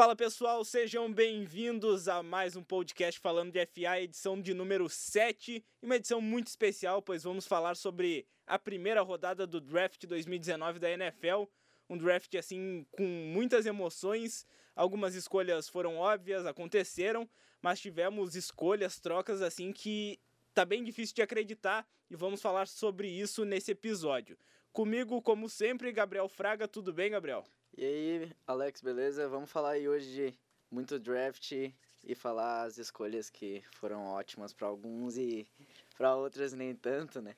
Fala pessoal, sejam bem-vindos a mais um podcast falando de FA, edição de número 7, e uma edição muito especial, pois vamos falar sobre a primeira rodada do draft 2019 da NFL, um draft assim com muitas emoções, algumas escolhas foram óbvias, aconteceram, mas tivemos escolhas, trocas assim que tá bem difícil de acreditar e vamos falar sobre isso nesse episódio. Comigo, como sempre, Gabriel Fraga, tudo bem, Gabriel? E aí, Alex, beleza? Vamos falar aí hoje de muito draft e falar as escolhas que foram ótimas para alguns e para outras nem tanto, né?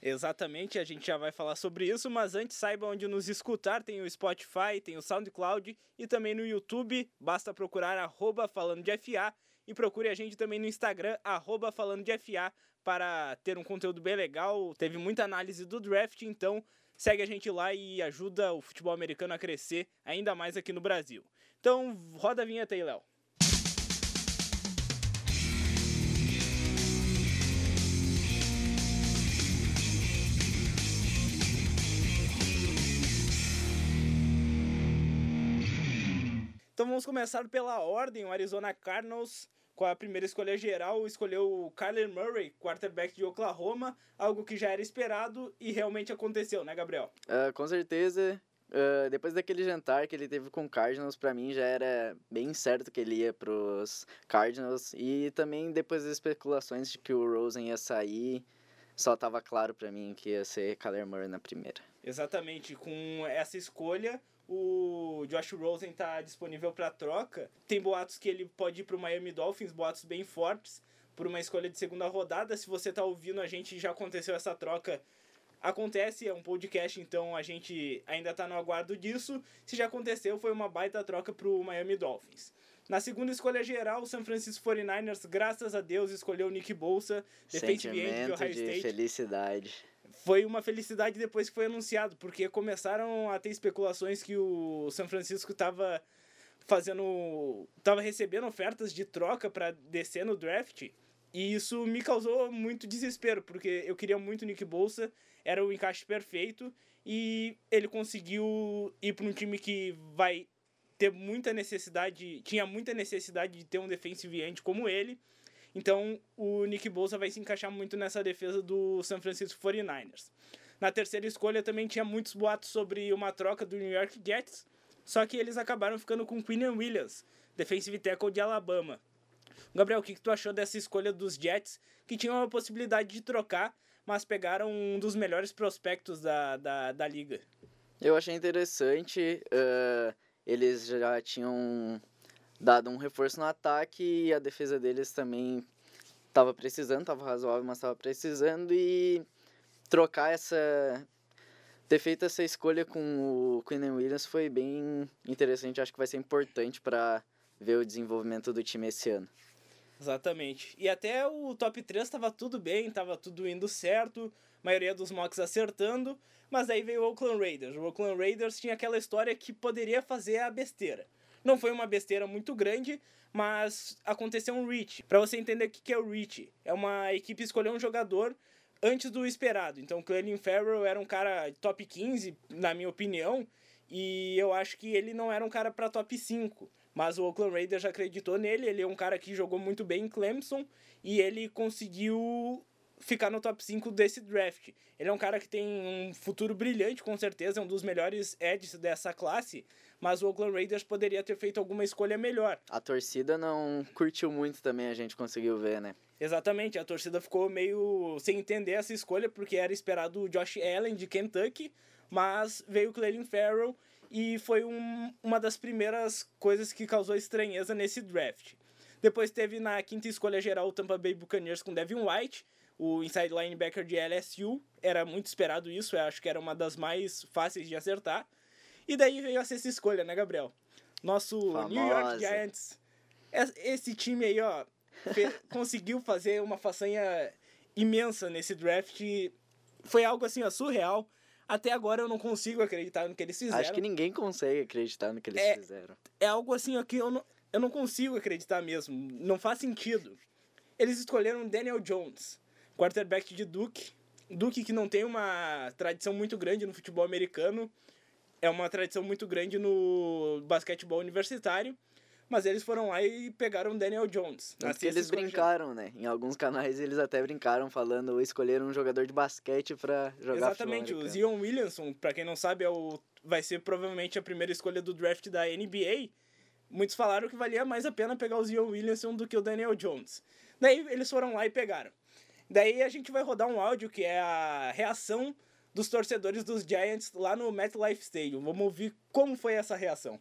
Exatamente, a gente já vai falar sobre isso, mas antes saiba onde nos escutar, tem o Spotify, tem o SoundCloud e também no YouTube, basta procurar arroba falando de FA e procure a gente também no Instagram, arroba falando de FA, para ter um conteúdo bem legal, teve muita análise do draft, então Segue a gente lá e ajuda o futebol americano a crescer ainda mais aqui no Brasil. Então, roda a vinheta aí, Léo. Então vamos começar pela ordem. O Arizona Cardinals com a primeira escolha geral, escolheu o Kyler Murray, quarterback de Oklahoma, algo que já era esperado e realmente aconteceu, né, Gabriel? Uh, com certeza. Uh, depois daquele jantar que ele teve com o Cardinals, para mim já era bem certo que ele ia pros Cardinals. E também depois das especulações de que o Rosen ia sair, só tava claro para mim que ia ser Kyler Murray na primeira. Exatamente. Com essa escolha, o Josh Rosen está disponível para troca. Tem boatos que ele pode ir para o Miami Dolphins, boatos bem fortes, por uma escolha de segunda rodada. Se você está ouvindo, a gente já aconteceu essa troca. Acontece, é um podcast, então a gente ainda está no aguardo disso. Se já aconteceu, foi uma baita troca para o Miami Dolphins. Na segunda escolha geral, o San Francisco 49ers, graças a Deus, escolheu o Nick Bolsa, defensive end do Ohio de State. felicidade foi uma felicidade depois que foi anunciado, porque começaram a ter especulações que o São Francisco estava fazendo. estava recebendo ofertas de troca para descer no draft. E isso me causou muito desespero, porque eu queria muito Nick Bolsa, era o encaixe perfeito, e ele conseguiu ir para um time que vai ter muita necessidade, tinha muita necessidade de ter um defensive end como ele, então, o Nick Bosa vai se encaixar muito nessa defesa do San Francisco 49ers. Na terceira escolha também tinha muitos boatos sobre uma troca do New York Jets, só que eles acabaram ficando com Quinn Williams, defensive tackle de Alabama. Gabriel, o que, que tu achou dessa escolha dos Jets, que tinham a possibilidade de trocar, mas pegaram um dos melhores prospectos da, da, da liga? Eu achei interessante. Uh, eles já tinham dado um reforço no ataque e a defesa deles também estava precisando, estava razoável, mas estava precisando e trocar essa ter feito essa escolha com o Quinn Williams foi bem interessante, acho que vai ser importante para ver o desenvolvimento do time esse ano. Exatamente. E até o top 3 estava tudo bem, estava tudo indo certo, maioria dos mocks acertando, mas aí veio o Oakland Raiders. O Oakland Raiders tinha aquela história que poderia fazer a besteira. Não foi uma besteira muito grande, mas aconteceu um reach. Para você entender o que é o reach, é uma equipe escolher um jogador antes do esperado. Então, Clelin Farrell era um cara top 15, na minha opinião, e eu acho que ele não era um cara para top 5. Mas o Oakland Raiders acreditou nele, ele é um cara que jogou muito bem em Clemson e ele conseguiu ficar no top 5 desse draft. Ele é um cara que tem um futuro brilhante, com certeza, é um dos melhores edges dessa classe, mas o Oakland Raiders poderia ter feito alguma escolha melhor. A torcida não curtiu muito também, a gente conseguiu ver, né? Exatamente, a torcida ficou meio sem entender essa escolha, porque era esperado o Josh Allen de Kentucky, mas veio o Clelin Farrell e foi um, uma das primeiras coisas que causou estranheza nesse draft. Depois teve na quinta escolha geral o Tampa Bay Buccaneers com Devin White, o inside linebacker de LSU. Era muito esperado isso, eu acho que era uma das mais fáceis de acertar. E daí veio a sexta escolha, né, Gabriel? Nosso Famosa. New York Giants. Esse time aí, ó, conseguiu fazer uma façanha imensa nesse draft. Foi algo assim, ó, surreal. Até agora eu não consigo acreditar no que eles fizeram. Acho que ninguém consegue acreditar no que eles é, fizeram. É algo assim, ó, que eu não, eu não consigo acreditar mesmo. Não faz sentido. Eles escolheram Daniel Jones quarterback de Duke. Duke que não tem uma tradição muito grande no futebol americano. é uma tradição muito grande no basquetebol universitário. Mas eles foram lá e pegaram Daniel Jones. Tanto que eles brincaram, né? Em alguns canais eles até brincaram falando escolheram um jogador de basquete para jogar Exatamente, o Zion Williamson, para quem não sabe, é o vai ser provavelmente a primeira escolha do draft da NBA. Muitos falaram que valia mais a pena pegar o Zion Williamson do que o Daniel Jones. Daí eles foram lá e pegaram. Daí a gente vai rodar um áudio que é a reação dos torcedores dos Giants lá no MetLife Stadium. Vamos ouvir como foi essa reação.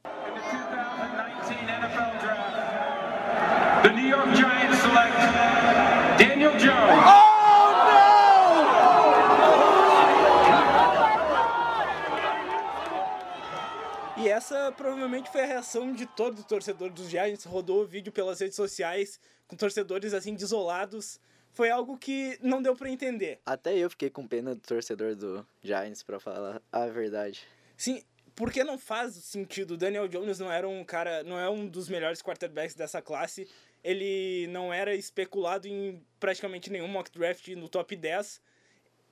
The New York Giants select Daniel Jones. Oh no! E essa provavelmente foi a reação de todo o torcedor dos Giants. Rodou o vídeo pelas redes sociais com torcedores assim desolados foi algo que não deu para entender. Até eu fiquei com pena do torcedor do Giants, para falar a verdade. Sim, porque não faz sentido. O Daniel Jones não era um cara, não é um dos melhores quarterbacks dessa classe. Ele não era especulado em praticamente nenhum mock draft no top 10.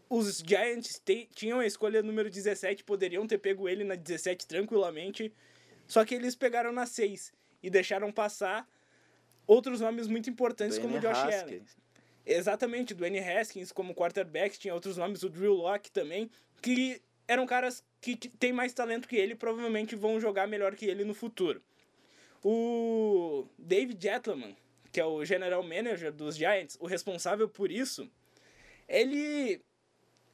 Os Giants tinham a escolha número 17, poderiam ter pego ele na 17 tranquilamente. Só que eles pegaram na 6 e deixaram passar outros nomes muito importantes como o Josh Haskins. Allen. Exatamente, do N. Haskins como quarterback, tinha outros nomes, o Drew Locke também, que eram caras que têm mais talento que ele provavelmente vão jogar melhor que ele no futuro. O David Gettleman, que é o general manager dos Giants, o responsável por isso, ele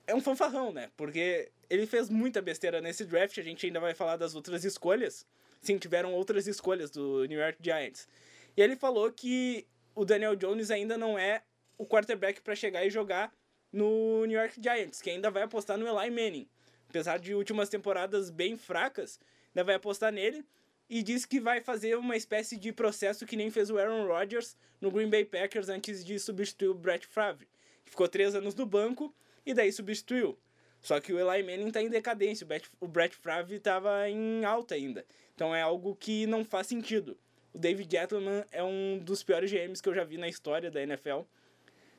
é um fanfarrão, né? Porque ele fez muita besteira nesse draft, a gente ainda vai falar das outras escolhas. Sim, tiveram outras escolhas do New York Giants. E ele falou que o Daniel Jones ainda não é o quarterback para chegar e jogar no New York Giants, que ainda vai apostar no Eli Manning. Apesar de últimas temporadas bem fracas, ainda vai apostar nele e diz que vai fazer uma espécie de processo que nem fez o Aaron Rodgers no Green Bay Packers antes de substituir o Brett Favre. Ficou três anos no banco e daí substituiu. Só que o Eli Manning está em decadência, o Brett, o Brett Favre estava em alta ainda. Então é algo que não faz sentido. O David Gettleman é um dos piores GMs que eu já vi na história da NFL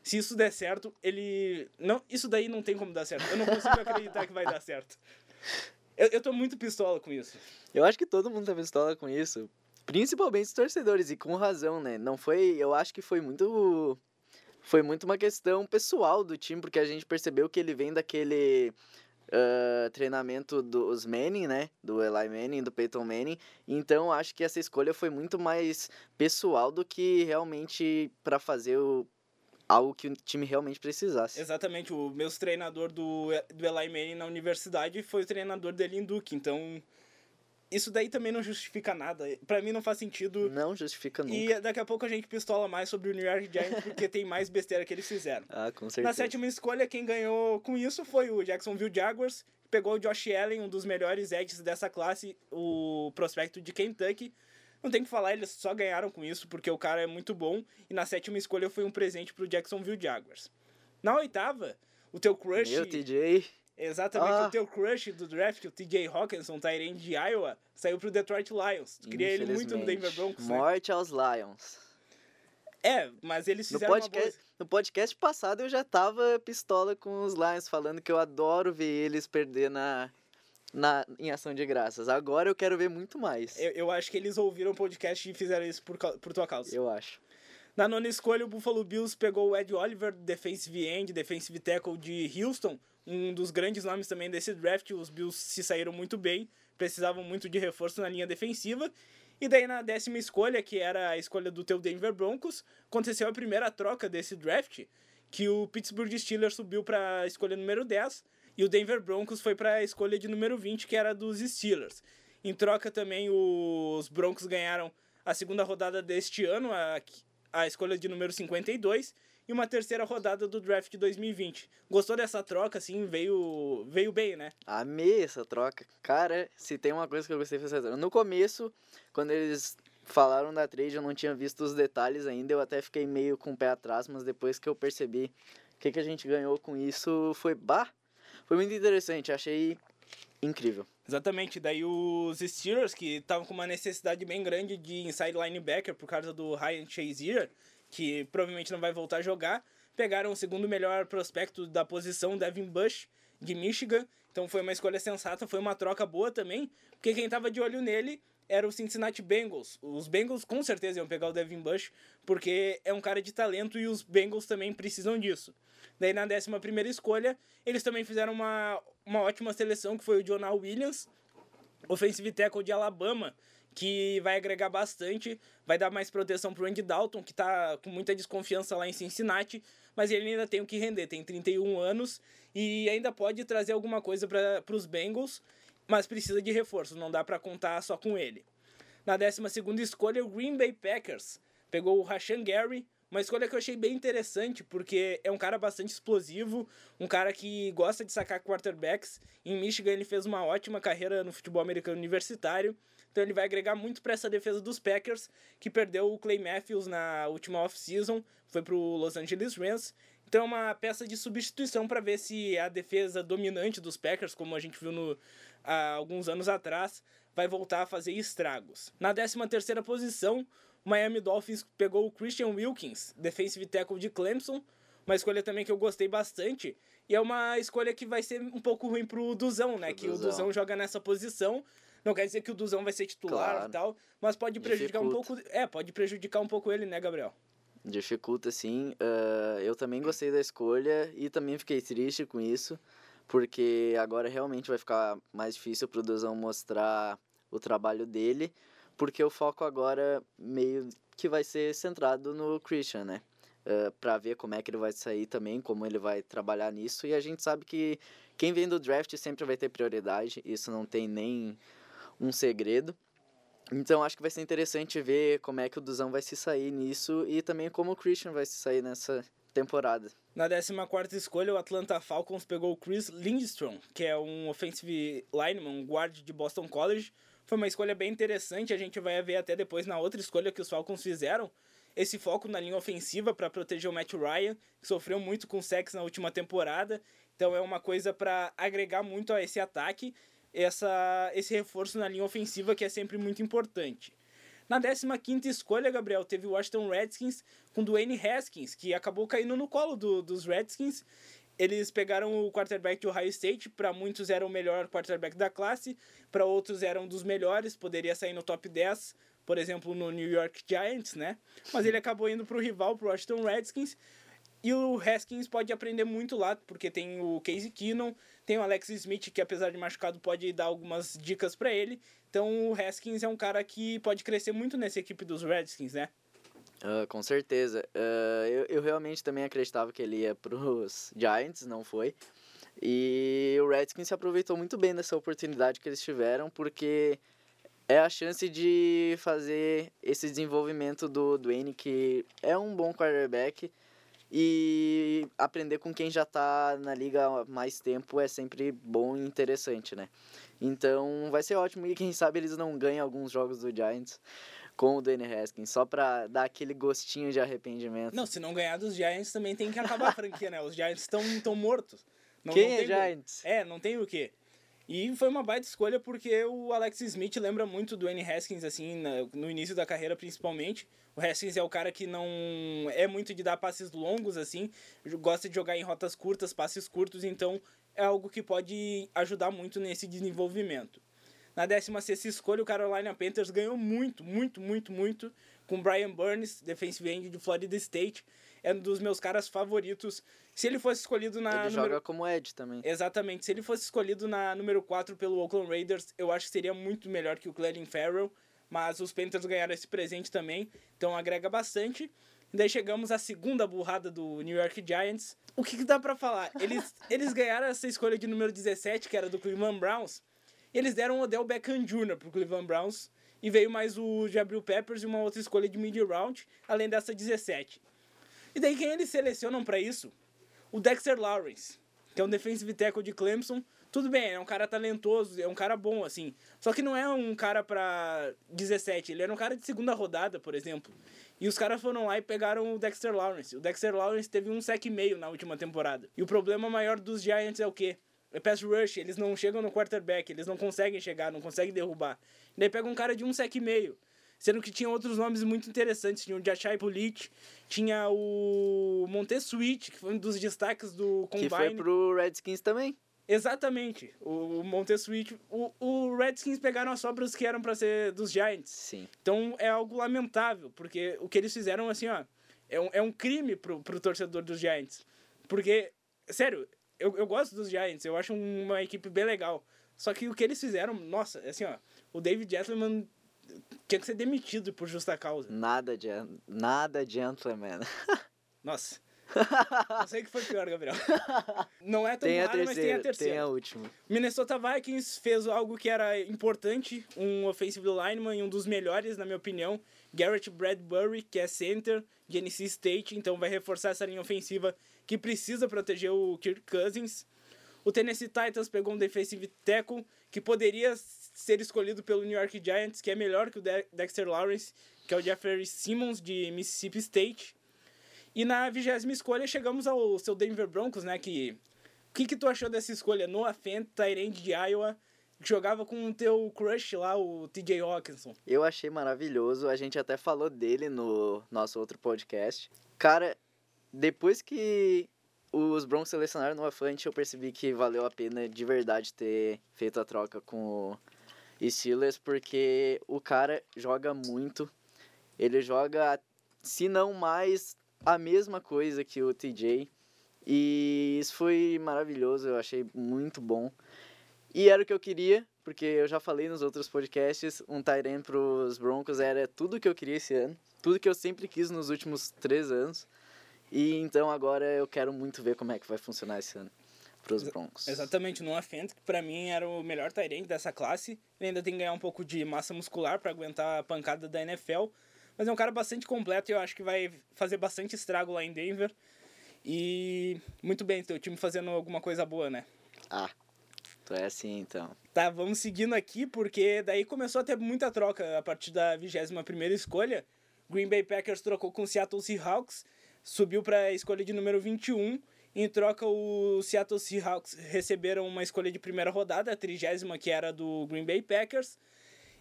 se isso der certo, ele. não Isso daí não tem como dar certo. Eu não consigo acreditar que vai dar certo. Eu, eu tô muito pistola com isso. Eu acho que todo mundo tá pistola com isso. Principalmente os torcedores, e com razão, né? Não foi. Eu acho que foi muito. Foi muito uma questão pessoal do time, porque a gente percebeu que ele vem daquele. Uh, treinamento dos Manning, né? Do Eli Manning, do Peyton Manning. Então acho que essa escolha foi muito mais pessoal do que realmente para fazer o algo que o time realmente precisasse. Exatamente, o meu treinador do, do Eli Manning na universidade foi o treinador dele em Duke, então isso daí também não justifica nada. Para mim não faz sentido. Não justifica nunca. E daqui a pouco a gente pistola mais sobre o New York Giants porque tem mais besteira que eles fizeram. Ah, com certeza. Na sétima escolha, quem ganhou com isso foi o Jacksonville Jaguars. Pegou o Josh Allen, um dos melhores edges dessa classe, o prospecto de Kentucky. Não tem que falar, eles só ganharam com isso porque o cara é muito bom. E na sétima escolha foi um presente pro Jacksonville Jaguars. Na oitava, o teu crush. Meu TJ. Exatamente, ah. o teu crush do draft, o TJ Hawkinson, Tyrande de Iowa, saiu pro Detroit Lions. Tu queria ele muito no Denver Broncos. Né? Morte né? aos Lions. É, mas eles fizeram no podcast, boa... no podcast passado eu já tava pistola com os Lions, falando que eu adoro ver eles perder na, na, em ação de graças. Agora eu quero ver muito mais. Eu, eu acho que eles ouviram o podcast e fizeram isso por, por tua causa. Eu acho. Na nona escolha, o Buffalo Bills pegou o Ed Oliver, defensive end, defensive tackle de Houston, um dos grandes nomes também desse draft. Os Bills se saíram muito bem, precisavam muito de reforço na linha defensiva. E daí na décima escolha, que era a escolha do teu Denver Broncos, aconteceu a primeira troca desse draft, que o Pittsburgh Steelers subiu para a escolha número 10 e o Denver Broncos foi para a escolha de número 20, que era dos Steelers. Em troca também os Broncos ganharam a segunda rodada deste ano, a, a escolha de número 52, e uma terceira rodada do draft de 2020. Gostou dessa troca, assim? Veio, veio bem, né? Amei essa troca. Cara, se tem uma coisa que eu gostei foi No começo, quando eles falaram da trade, eu não tinha visto os detalhes ainda, eu até fiquei meio com o pé atrás, mas depois que eu percebi o que, que a gente ganhou com isso, foi bah, foi muito interessante, achei incrível. Exatamente, daí os Steelers, que estavam com uma necessidade bem grande de inside linebacker por causa do Ryan Shazier, que provavelmente não vai voltar a jogar, pegaram o segundo melhor prospecto da posição, Devin Bush, de Michigan. Então foi uma escolha sensata, foi uma troca boa também, porque quem tava de olho nele era o Cincinnati Bengals. Os Bengals com certeza iam pegar o Devin Bush, porque é um cara de talento e os Bengals também precisam disso. Daí na 11 primeira escolha, eles também fizeram uma, uma ótima seleção, que foi o Jonah Williams, offensive tackle de Alabama, que vai agregar bastante, vai dar mais proteção pro Andy Dalton, que tá com muita desconfiança lá em Cincinnati, mas ele ainda tem o que render, tem 31 anos e ainda pode trazer alguma coisa para os Bengals, mas precisa de reforço, não dá para contar só com ele. Na 12 escolha, o Green Bay Packers pegou o Rashan Gary, uma escolha que eu achei bem interessante, porque é um cara bastante explosivo, um cara que gosta de sacar quarterbacks. Em Michigan ele fez uma ótima carreira no futebol americano universitário, então ele vai agregar muito para essa defesa dos Packers, que perdeu o Clay Matthews na última off-season, foi para o Los Angeles Rams. Então é uma peça de substituição para ver se a defesa dominante dos Packers, como a gente viu no, há alguns anos atrás, vai voltar a fazer estragos. Na 13 terceira posição, o Miami Dolphins pegou o Christian Wilkins, defensive tackle de Clemson, uma escolha também que eu gostei bastante. E é uma escolha que vai ser um pouco ruim pro Duzão, né? Que Duzão. o Duzão joga nessa posição. Não quer dizer que o Duzão vai ser titular claro. e tal, mas pode prejudicar Dificulta. um pouco. É, pode prejudicar um pouco ele, né, Gabriel? Dificulta, sim. Uh, eu também gostei da escolha e também fiquei triste com isso, porque agora realmente vai ficar mais difícil pro Duzão mostrar o trabalho dele porque o foco agora meio que vai ser centrado no Christian, né? Uh, para ver como é que ele vai sair também, como ele vai trabalhar nisso. E a gente sabe que quem vem do draft sempre vai ter prioridade, isso não tem nem um segredo. Então acho que vai ser interessante ver como é que o Duzão vai se sair nisso e também como o Christian vai se sair nessa temporada. Na 14 escolha, o Atlanta Falcons pegou o Chris Lindstrom, que é um offensive lineman, um guard de Boston College, foi uma escolha bem interessante, a gente vai ver até depois na outra escolha que os Falcons fizeram. Esse foco na linha ofensiva para proteger o Matt Ryan, que sofreu muito com sex na última temporada. Então é uma coisa para agregar muito a esse ataque, essa, esse reforço na linha ofensiva que é sempre muito importante. Na 15 escolha, Gabriel, teve o Washington Redskins com Dwayne Haskins, que acabou caindo no colo do, dos Redskins eles pegaram o quarterback de Ohio State, para muitos era o melhor quarterback da classe, para outros era um dos melhores, poderia sair no top 10, por exemplo, no New York Giants, né? Mas ele acabou indo para o rival, para o Washington Redskins, e o Haskins pode aprender muito lá, porque tem o Casey Keenum, tem o Alex Smith, que apesar de machucado pode dar algumas dicas para ele. Então o Haskins é um cara que pode crescer muito nessa equipe dos Redskins, né? Uh, com certeza. Uh, eu, eu realmente também acreditava que ele ia pros Giants, não foi. E o Redskins se aproveitou muito bem dessa oportunidade que eles tiveram, porque é a chance de fazer esse desenvolvimento do Dwayne, que é um bom quarterback, e aprender com quem já está na liga há mais tempo é sempre bom e interessante, né? Então vai ser ótimo e quem sabe eles não ganham alguns jogos do Giants com o Dwayne Haskins, só pra dar aquele gostinho de arrependimento. Não, se não ganhar dos Giants também tem que acabar a franquia, né? Os Giants estão tão mortos. Não, Quem não é Giants? É, não tem o quê. E foi uma baita escolha porque o Alex Smith lembra muito do Dwayne Haskins, assim, no início da carreira principalmente. O Haskins é o cara que não é muito de dar passes longos, assim, gosta de jogar em rotas curtas, passes curtos, então é algo que pode ajudar muito nesse desenvolvimento. Na 16 escolha, o Carolina Panthers ganhou muito, muito, muito, muito com Brian Burns, defensive end de Florida State. É um dos meus caras favoritos. Se ele fosse escolhido na. Ele número... joga como Ed também. Exatamente. Se ele fosse escolhido na número 4 pelo Oakland Raiders, eu acho que seria muito melhor que o Clelin Farrell. Mas os Panthers ganharam esse presente também, então agrega bastante. E daí chegamos à segunda burrada do New York Giants. O que, que dá para falar? Eles, eles ganharam essa escolha de número 17, que era do Cleveland Browns, eles deram o Odell Beckham Jr. pro Cleveland Browns e veio mais o Jabril Peppers e uma outra escolha de mid-round, além dessa 17. E daí quem eles selecionam para isso? O Dexter Lawrence, que é um defensive tackle de Clemson. Tudo bem, é um cara talentoso, é um cara bom, assim. Só que não é um cara pra 17, ele era um cara de segunda rodada, por exemplo. E os caras foram lá e pegaram o Dexter Lawrence. O Dexter Lawrence teve um sec e meio na última temporada. E o problema maior dos Giants é o quê? É pass rush, eles não chegam no quarterback, eles não conseguem chegar, não conseguem derrubar. E daí pega um cara de um sec e meio. Sendo que tinha outros nomes muito interessantes. Tinha o Jachai Pulit, tinha o Montesuit, que foi um dos destaques do Combine. Que foi pro Redskins também. Exatamente. O Montesuit. O, o Redskins pegaram as sobras que eram para ser dos Giants. Sim. Então é algo lamentável, porque o que eles fizeram, assim, ó. É um, é um crime pro, pro torcedor dos Giants. Porque, sério, eu, eu gosto dos Giants, eu acho uma equipe bem legal. Só que o que eles fizeram, nossa, assim, ó. O David Gentleman tinha que ser demitido por justa causa. Nada, nada gentleman. Nossa. Não sei o que foi pior, Gabriel. Não é tão Tem raro, mas tem a terceira, tem a última. Minnesota Vikings fez algo que era importante, um offensive lineman e um dos melhores, na minha opinião, Garrett Bradbury, que é center de NC State, então vai reforçar essa linha ofensiva que precisa proteger o Kirk Cousins. O Tennessee Titans pegou um defensive tackle que poderia ser escolhido pelo New York Giants, que é melhor que o De- Dexter Lawrence, que é o Jeffrey Simmons de Mississippi State. E na vigésima escolha chegamos ao seu Denver Broncos, né, que o que, que tu achou dessa escolha? Noah Fent, Tyrande de Iowa, que jogava com o teu crush lá, o TJ Hawkinson. Eu achei maravilhoso. A gente até falou dele no nosso outro podcast. Cara, depois que os Broncos selecionaram no Afante, eu percebi que valeu a pena de verdade ter feito a troca com o Steelers, porque o cara joga muito. Ele joga, se não mais, a mesma coisa que o TJ. E isso foi maravilhoso, eu achei muito bom. E era o que eu queria, porque eu já falei nos outros podcasts, um Tyrant pros Broncos era tudo que eu queria esse ano. Tudo que eu sempre quis nos últimos três anos. E então agora eu quero muito ver como é que vai funcionar esse ano pros Exa- Broncos. Exatamente, o Noah Fent, que pra mim era o melhor Tyrande dessa classe. Ele ainda tem que ganhar um pouco de massa muscular pra aguentar a pancada da NFL. Mas é um cara bastante completo e eu acho que vai fazer bastante estrago lá em Denver. E muito bem, teu time fazendo alguma coisa boa, né? Ah, tu é assim então. Tá, vamos seguindo aqui, porque daí começou a ter muita troca a partir da 21ª escolha. Green Bay Packers trocou com o Seattle Seahawks, subiu para a escolha de número 21. Em troca, o Seattle Seahawks receberam uma escolha de primeira rodada, a trigésima que era do Green Bay Packers.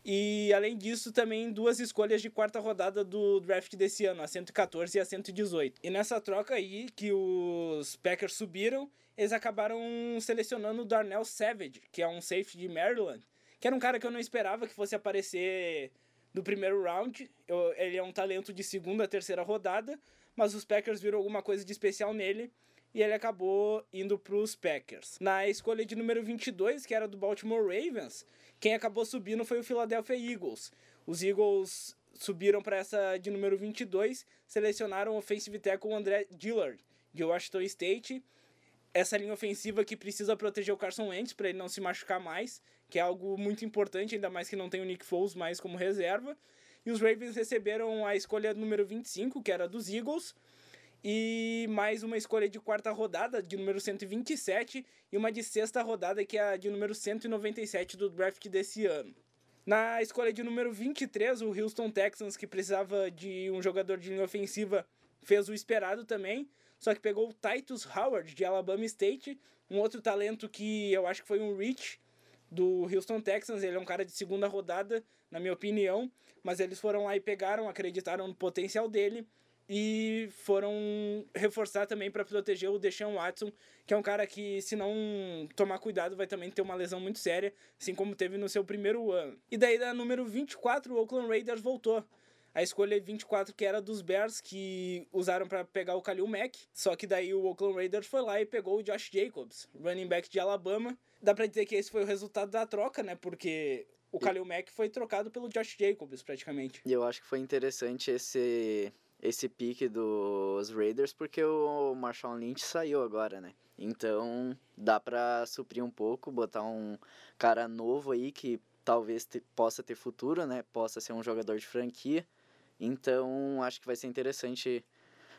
E além disso, também duas escolhas de quarta rodada do draft desse ano, a 114 e a 118. E nessa troca aí, que os Packers subiram, eles acabaram selecionando o Darnell Savage, que é um safety de Maryland, que era um cara que eu não esperava que fosse aparecer do primeiro round. Eu- ele é um talento de segunda, terceira rodada, mas os Packers viram alguma coisa de especial nele e ele acabou indo para os Packers. Na escolha de número 22, que era do Baltimore Ravens, quem acabou subindo foi o Philadelphia Eagles. Os Eagles subiram para essa de número 22, selecionaram o offensive tackle André Dillard, de Washington State. Essa linha ofensiva que precisa proteger o Carson Wentz para ele não se machucar mais, que é algo muito importante, ainda mais que não tem o Nick Foles mais como reserva. E os Ravens receberam a escolha número 25, que era dos Eagles, e mais uma escolha de quarta rodada, de número 127, e uma de sexta rodada, que é a de número 197 do draft desse ano. Na escolha de número 23, o Houston Texans, que precisava de um jogador de linha ofensiva, fez o esperado também, só que pegou o Titus Howard, de Alabama State, um outro talento que eu acho que foi um reach do Houston Texans. Ele é um cara de segunda rodada, na minha opinião, mas eles foram lá e pegaram, acreditaram no potencial dele e foram reforçar também para proteger o Deshaun Watson, que é um cara que, se não tomar cuidado, vai também ter uma lesão muito séria, assim como teve no seu primeiro ano. E daí, da número 24, o Oakland Raiders voltou. A escolha 24 que era dos Bears, que usaram para pegar o Khalil Mack. Só que daí o Oakland Raiders foi lá e pegou o Josh Jacobs, running back de Alabama. Dá pra dizer que esse foi o resultado da troca, né? Porque o Khalil Mack foi trocado pelo Josh Jacobs, praticamente. E eu acho que foi interessante esse esse pique dos Raiders porque o Marshawn Lynch saiu agora, né? Então dá pra suprir um pouco, botar um cara novo aí que talvez te- possa ter futuro, né? Possa ser um jogador de franquia. Então acho que vai ser interessante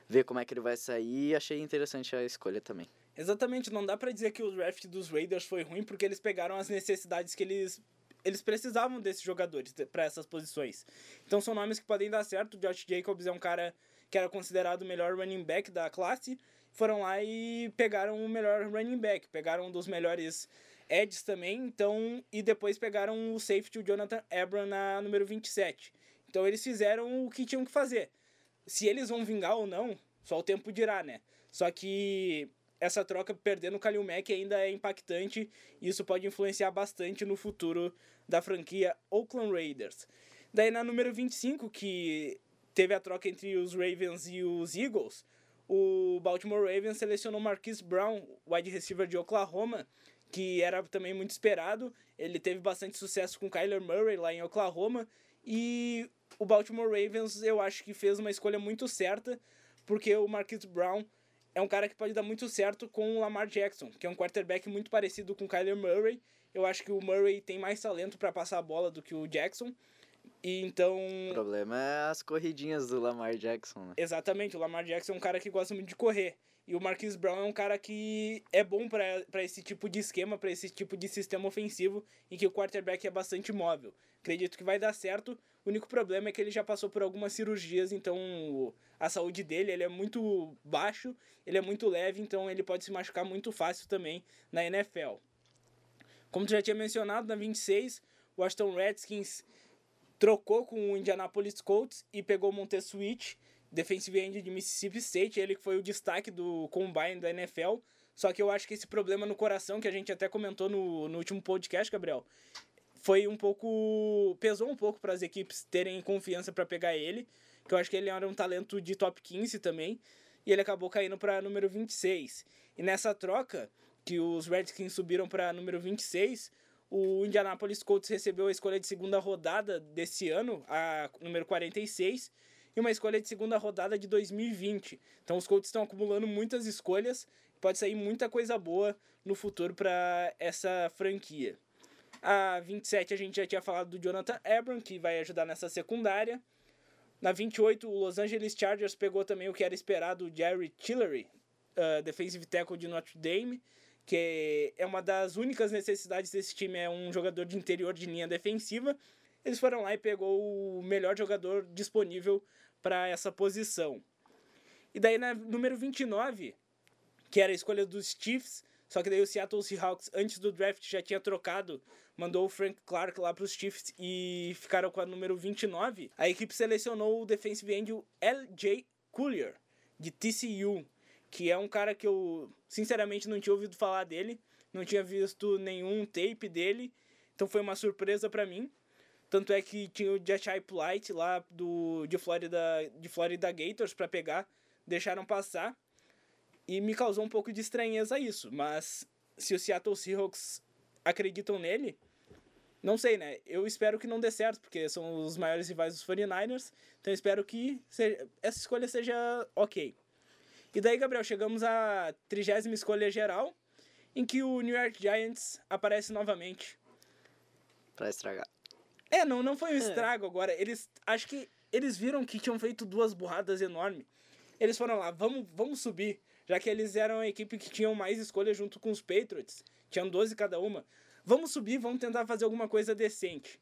ver como é que ele vai sair. Achei interessante a escolha também. Exatamente, não dá pra dizer que o draft dos Raiders foi ruim porque eles pegaram as necessidades que eles eles precisavam desses jogadores para essas posições. Então são nomes que podem dar certo. O Josh Jacobs é um cara que era considerado o melhor running back da classe. Foram lá e pegaram o melhor running back, pegaram um dos melhores edges também, então e depois pegaram o safety o Jonathan Abram na número 27. Então eles fizeram o que tinham que fazer. Se eles vão vingar ou não, só o tempo dirá, né? Só que essa troca perdendo o Kalil Mack ainda é impactante e isso pode influenciar bastante no futuro da franquia Oakland Raiders. Daí na número 25, que teve a troca entre os Ravens e os Eagles, o Baltimore Ravens selecionou Marquise Brown, wide receiver de Oklahoma, que era também muito esperado. Ele teve bastante sucesso com Kyler Murray lá em Oklahoma. E o Baltimore Ravens, eu acho que fez uma escolha muito certa, porque o Marquise Brown é um cara que pode dar muito certo com o Lamar Jackson, que é um quarterback muito parecido com o Kyler Murray. Eu acho que o Murray tem mais talento para passar a bola do que o Jackson. E então. O problema é as corridinhas do Lamar Jackson, né? Exatamente, o Lamar Jackson é um cara que gosta muito de correr. E o Marquise Brown é um cara que é bom para esse tipo de esquema, para esse tipo de sistema ofensivo, em que o quarterback é bastante móvel. Acredito que vai dar certo. O único problema é que ele já passou por algumas cirurgias, então a saúde dele ele é muito baixo, ele é muito leve, então ele pode se machucar muito fácil também na NFL. Como tu já tinha mencionado, na 26, o Washington Redskins trocou com o Indianapolis Colts e pegou o Montez Switch, defensive end de Mississippi State, ele que foi o destaque do combine da NFL. Só que eu acho que esse problema no coração, que a gente até comentou no, no último podcast, Gabriel, foi um pouco. pesou um pouco para as equipes terem confiança para pegar ele, que eu acho que ele era um talento de top 15 também, e ele acabou caindo para número 26. E nessa troca, que os Redskins subiram para número 26, o Indianapolis Colts recebeu a escolha de segunda rodada desse ano, a número 46, e uma escolha de segunda rodada de 2020. Então os Colts estão acumulando muitas escolhas, pode sair muita coisa boa no futuro para essa franquia. A 27 a gente já tinha falado do Jonathan Abram, que vai ajudar nessa secundária. Na 28, o Los Angeles Chargers pegou também o que era esperado, o Jerry Tillery, uh, defensive tackle de Notre Dame, que é uma das únicas necessidades desse time, é um jogador de interior de linha defensiva. Eles foram lá e pegou o melhor jogador disponível para essa posição. E daí na número 29, que era a escolha dos Chiefs, só que daí o Seattle Seahawks, antes do draft, já tinha trocado, mandou o Frank Clark lá para os Chiefs e ficaram com a número 29. A equipe selecionou o defensive end L.J. Collier, de TCU que é um cara que eu sinceramente não tinha ouvido falar dele, não tinha visto nenhum tape dele, então foi uma surpresa para mim. Tanto é que tinha o Jachai Polite lá do, de, Florida, de Florida Gators para pegar, deixaram passar. E me causou um pouco de estranheza isso, mas se o Seattle Seahawks acreditam nele, não sei, né? Eu espero que não dê certo, porque são os maiores rivais dos 49ers, então eu espero que seja, essa escolha seja ok. E daí, Gabriel, chegamos à trigésima escolha geral, em que o New York Giants aparece novamente. Pra estragar. É, não, não foi um é. estrago é. agora. Eles. Acho que eles viram que tinham feito duas burradas enormes. Eles foram lá, vamos, vamos subir. Já que eles eram a equipe que tinham mais escolhas junto com os Patriots. Tinham 12 cada uma. Vamos subir, vamos tentar fazer alguma coisa decente.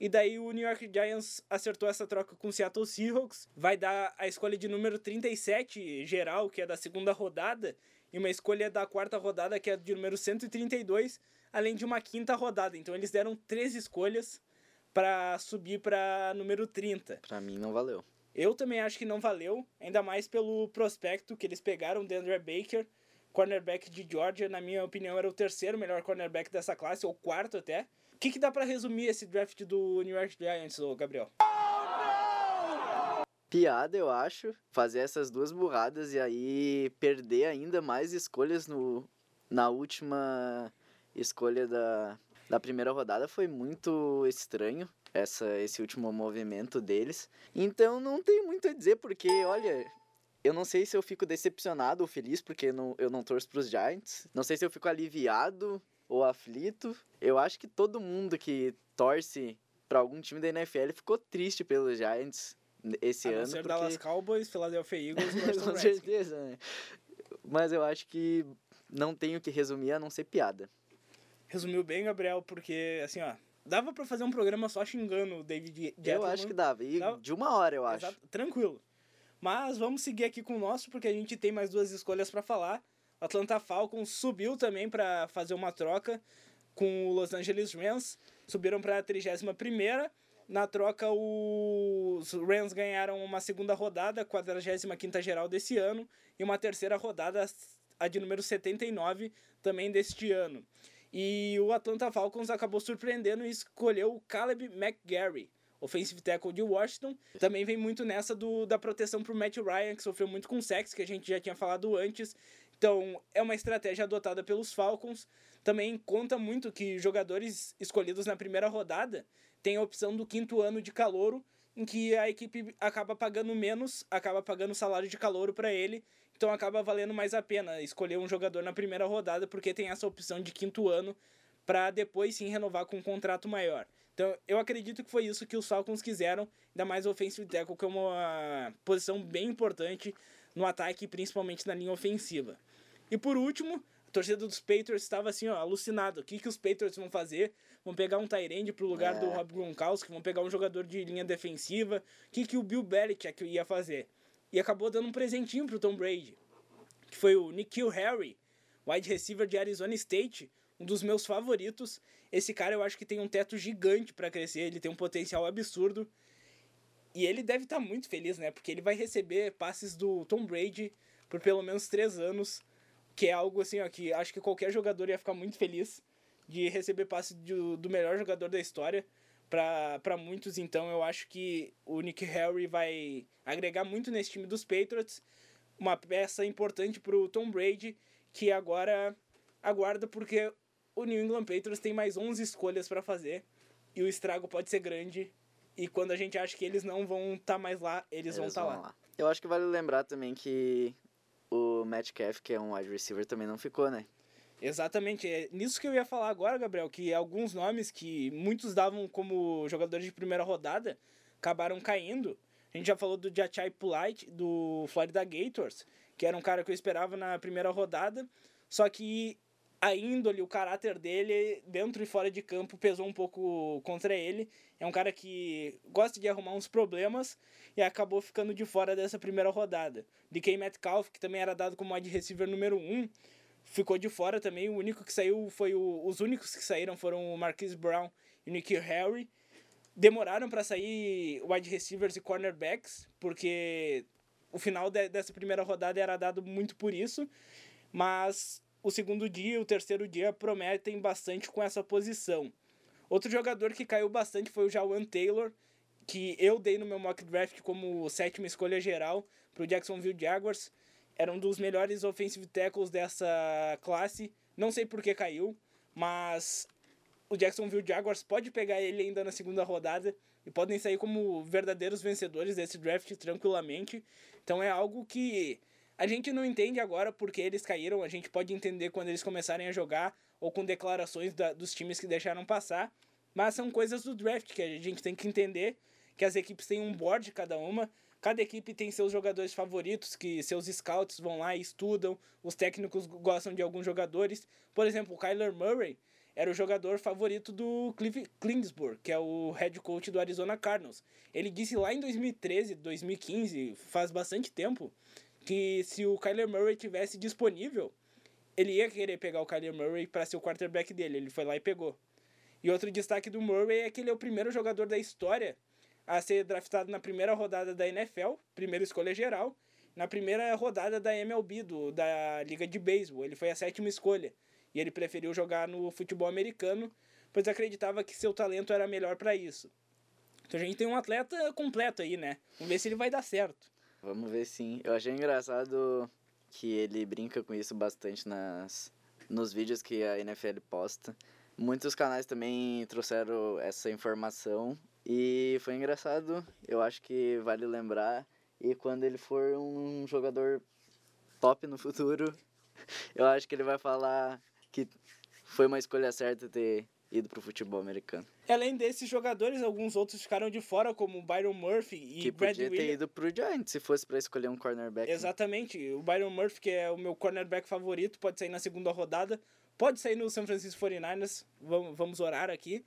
E daí o New York Giants acertou essa troca com o Seattle Seahawks. Vai dar a escolha de número 37 geral, que é da segunda rodada, e uma escolha da quarta rodada, que é de número 132, além de uma quinta rodada. Então eles deram três escolhas para subir para número 30. Para mim não valeu. Eu também acho que não valeu, ainda mais pelo prospecto que eles pegaram, Andrew Baker, cornerback de Georgia, na minha opinião era o terceiro melhor cornerback dessa classe, ou quarto até. Que, que dá para resumir esse draft do New York Giants, Gabriel? Piada, eu acho, fazer essas duas burradas e aí perder ainda mais escolhas no, na última escolha da, da primeira rodada foi muito estranho essa, esse último movimento deles. Então não tem muito a dizer, porque, olha, eu não sei se eu fico decepcionado ou feliz, porque não, eu não torço pros Giants. Não sei se eu fico aliviado ou aflito. Eu acho que todo mundo que torce para algum time da NFL ficou triste pelos Giants esse ano. Ser porque... Dallas Cowboys, Philadelphia Eagles, com certeza, né? Mas eu acho que não tenho que resumir a não ser piada. Resumiu bem, Gabriel, porque assim, ó, dava para fazer um programa só xingando o David Gettleman. Eu acho que dava, e dava... de uma hora, eu acho. Exato, tranquilo. Mas vamos seguir aqui com o nosso, porque a gente tem mais duas escolhas para falar. O Atlanta Falcons subiu também para fazer uma troca com o Los Angeles Rams. Subiram para a 31 Na troca, os Rams ganharam uma segunda rodada, 45 geral desse ano, e uma terceira rodada, a de número 79 também deste ano. E o Atlanta Falcons acabou surpreendendo e escolheu o Caleb McGarry, offensive tackle de Washington. Também vem muito nessa do, da proteção para o Matt Ryan, que sofreu muito com sex, que a gente já tinha falado antes. Então, é uma estratégia adotada pelos Falcons. Também conta muito que jogadores escolhidos na primeira rodada têm a opção do quinto ano de calouro, em que a equipe acaba pagando menos, acaba pagando salário de calouro para ele, então acaba valendo mais a pena escolher um jogador na primeira rodada, porque tem essa opção de quinto ano para depois sim renovar com um contrato maior. Então, eu acredito que foi isso que os Falcons quiseram, ainda mais o offensive tackle, que é uma posição bem importante no ataque, principalmente na linha ofensiva. E por último, a torcida dos Patriots estava assim, ó, alucinado. O que, que os Patriots vão fazer? Vão pegar um Tyrande pro lugar é. do Rob Gronkowski, vão pegar um jogador de linha defensiva. O que, que o Bill Belichick ia fazer? E acabou dando um presentinho pro Tom Brady, que foi o Nikhil Harry, wide receiver de Arizona State, um dos meus favoritos. Esse cara eu acho que tem um teto gigante para crescer, ele tem um potencial absurdo. E ele deve estar tá muito feliz, né? Porque ele vai receber passes do Tom Brady por pelo menos três anos, que é algo assim, ó, que acho que qualquer jogador ia ficar muito feliz de receber passe do, do melhor jogador da história para muitos. Então eu acho que o Nick Harry vai agregar muito nesse time dos Patriots. Uma peça importante para o Tom Brady, que agora aguarda porque o New England Patriots tem mais 11 escolhas para fazer e o estrago pode ser grande. E quando a gente acha que eles não vão estar tá mais lá, eles, eles vão estar tá lá. lá. Eu acho que vale lembrar também que o Metcalf, que é um wide receiver, também não ficou, né? Exatamente, é nisso que eu ia falar agora, Gabriel, que alguns nomes que muitos davam como jogadores de primeira rodada acabaram caindo. A gente já falou do Jachai Polite, do Florida Gators, que era um cara que eu esperava na primeira rodada, só que a índole, o caráter dele, dentro e fora de campo, pesou um pouco contra ele. É um cara que gosta de arrumar uns problemas e acabou ficando de fora dessa primeira rodada. DK Metcalf, que também era dado como wide receiver número 1, um, ficou de fora também. O único que saiu foi o, os únicos que saíram foram o Marquise Brown e o Nicky Harry. Demoraram para sair wide receivers e cornerbacks, porque o final de, dessa primeira rodada era dado muito por isso. Mas o segundo dia e o terceiro dia prometem bastante com essa posição. Outro jogador que caiu bastante foi o Jawan Taylor, que eu dei no meu mock draft como sétima escolha geral para o Jacksonville Jaguars. Era um dos melhores offensive tackles dessa classe. Não sei por que caiu, mas o Jacksonville Jaguars pode pegar ele ainda na segunda rodada e podem sair como verdadeiros vencedores desse draft tranquilamente. Então é algo que a gente não entende agora porque eles caíram, a gente pode entender quando eles começarem a jogar ou com declarações da, dos times que deixaram passar, mas são coisas do draft que a gente tem que entender que as equipes têm um board cada uma, cada equipe tem seus jogadores favoritos, que seus scouts vão lá e estudam, os técnicos gostam de alguns jogadores. Por exemplo, o Kyler Murray era o jogador favorito do Cliff Klingsburg, que é o head coach do Arizona Cardinals. Ele disse lá em 2013, 2015, faz bastante tempo, que se o Kyler Murray tivesse disponível, ele ia querer pegar o Kyler Murray para ser o quarterback dele. Ele foi lá e pegou. E outro destaque do Murray é que ele é o primeiro jogador da história a ser draftado na primeira rodada da NFL, primeira escolha geral, na primeira rodada da MLB, do, da Liga de Beisebol. Ele foi a sétima escolha. E ele preferiu jogar no futebol americano, pois acreditava que seu talento era melhor para isso. Então a gente tem um atleta completo aí, né? Vamos ver se ele vai dar certo. Vamos ver sim. Eu achei engraçado que ele brinca com isso bastante nas, nos vídeos que a NFL posta. Muitos canais também trouxeram essa informação e foi engraçado. Eu acho que vale lembrar. E quando ele for um jogador top no futuro, eu acho que ele vai falar que foi uma escolha certa ter ido pro futebol americano. Além desses jogadores, alguns outros ficaram de fora, como Byron Murphy e que Brad podia ter ido pro Giants se fosse para escolher um cornerback. Né? Exatamente. Né? O Byron Murphy, que é o meu cornerback favorito, pode sair na segunda rodada. Pode sair no San Francisco 49ers. Vamos, vamos orar aqui.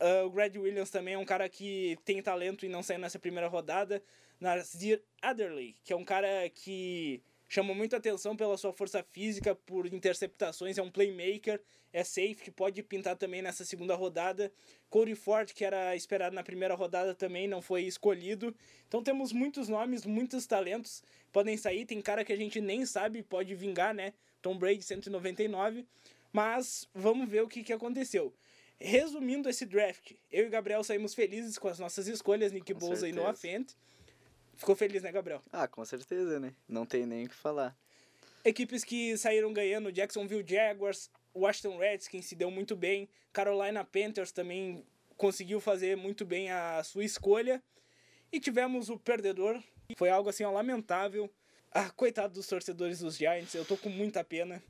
Uh, o Brad Williams também é um cara que tem talento e não saiu nessa primeira rodada. Nazir Adderley, que é um cara que chama muita atenção pela sua força física, por interceptações, é um playmaker, é safe, que pode pintar também nessa segunda rodada. Cody Ford, que era esperado na primeira rodada, também não foi escolhido. Então temos muitos nomes, muitos talentos podem sair. Tem cara que a gente nem sabe pode vingar, né? Tom Brady 199, mas vamos ver o que, que aconteceu. Resumindo esse draft, eu e Gabriel saímos felizes com as nossas escolhas, Nick Com Bosa e certeza. Noah Fent. Ficou feliz, né, Gabriel? Ah, com certeza, né? Não tem nem o que falar. Equipes que saíram ganhando, Jacksonville Jaguars, Washington Redskins se deu muito bem, Carolina Panthers também conseguiu fazer muito bem a sua escolha. E tivemos o perdedor, foi algo assim ó, lamentável. Ah, coitado dos torcedores dos Giants, eu tô com muita pena.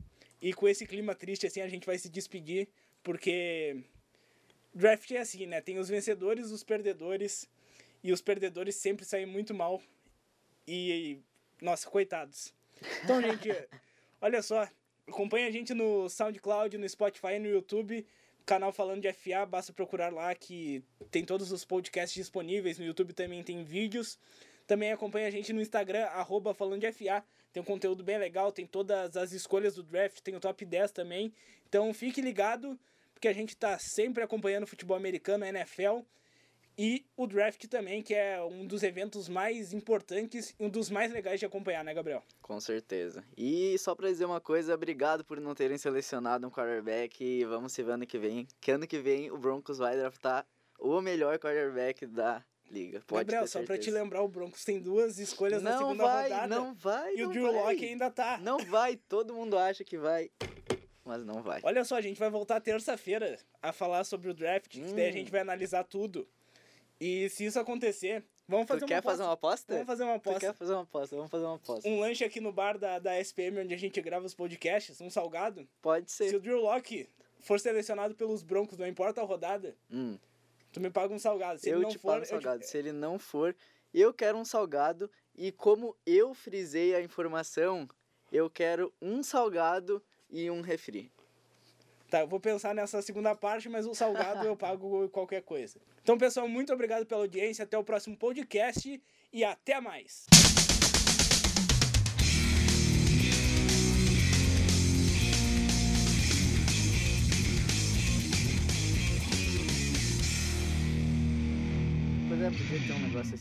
E com esse clima triste assim a gente vai se despedir, porque draft é assim, né? Tem os vencedores, os perdedores, e os perdedores sempre saem muito mal. E nossa, coitados. Então, gente, olha só, acompanha a gente no SoundCloud, no Spotify, no YouTube, canal Falando de FA, basta procurar lá que tem todos os podcasts disponíveis, no YouTube também tem vídeos. Também acompanha a gente no Instagram, arroba Falando de FA, tem um conteúdo bem legal, tem todas as escolhas do draft, tem o top 10 também. Então fique ligado, porque a gente tá sempre acompanhando o futebol americano, a NFL, e o draft também, que é um dos eventos mais importantes e um dos mais legais de acompanhar, né, Gabriel? Com certeza. E só pra dizer uma coisa, obrigado por não terem selecionado um quarterback e vamos se ver ano que vem. Que ano que vem o Broncos vai draftar o melhor quarterback da liga. Pode Gabriel, só pra te lembrar, o Broncos tem duas escolhas na Não segunda vai, rodada. não vai, e o não Drew vai. Locke ainda tá. Não vai, todo mundo acha que vai, mas não vai. Olha só, a gente vai voltar terça-feira a falar sobre o draft, que daí a Hum. gente vai analisar tudo. E se isso acontecer, vamos fazer tu uma quer aposta. fazer uma aposta? Vamos fazer uma Tu quer aposta. fazer uma aposta? Vamos fazer uma aposta. Um lanche aqui no bar da, da SPM, onde a gente grava os podcasts, um salgado. Pode Se ser. o Drew Locke for selecionado pelos Broncos, não importa a rodada, Hum, tu me paga um salgado. Se eu ele não te for, pago te- salgado. Se ele não for, eu quero um salgado. E como eu frisei a informação, eu quero um salgado e um refri. Tá, eu vou pensar nessa segunda parte, mas o salgado eu pago qualquer coisa. Então, pessoal, muito obrigado pela audiência. Até o próximo podcast e até mais. Pois é, podia ter um negócio assim.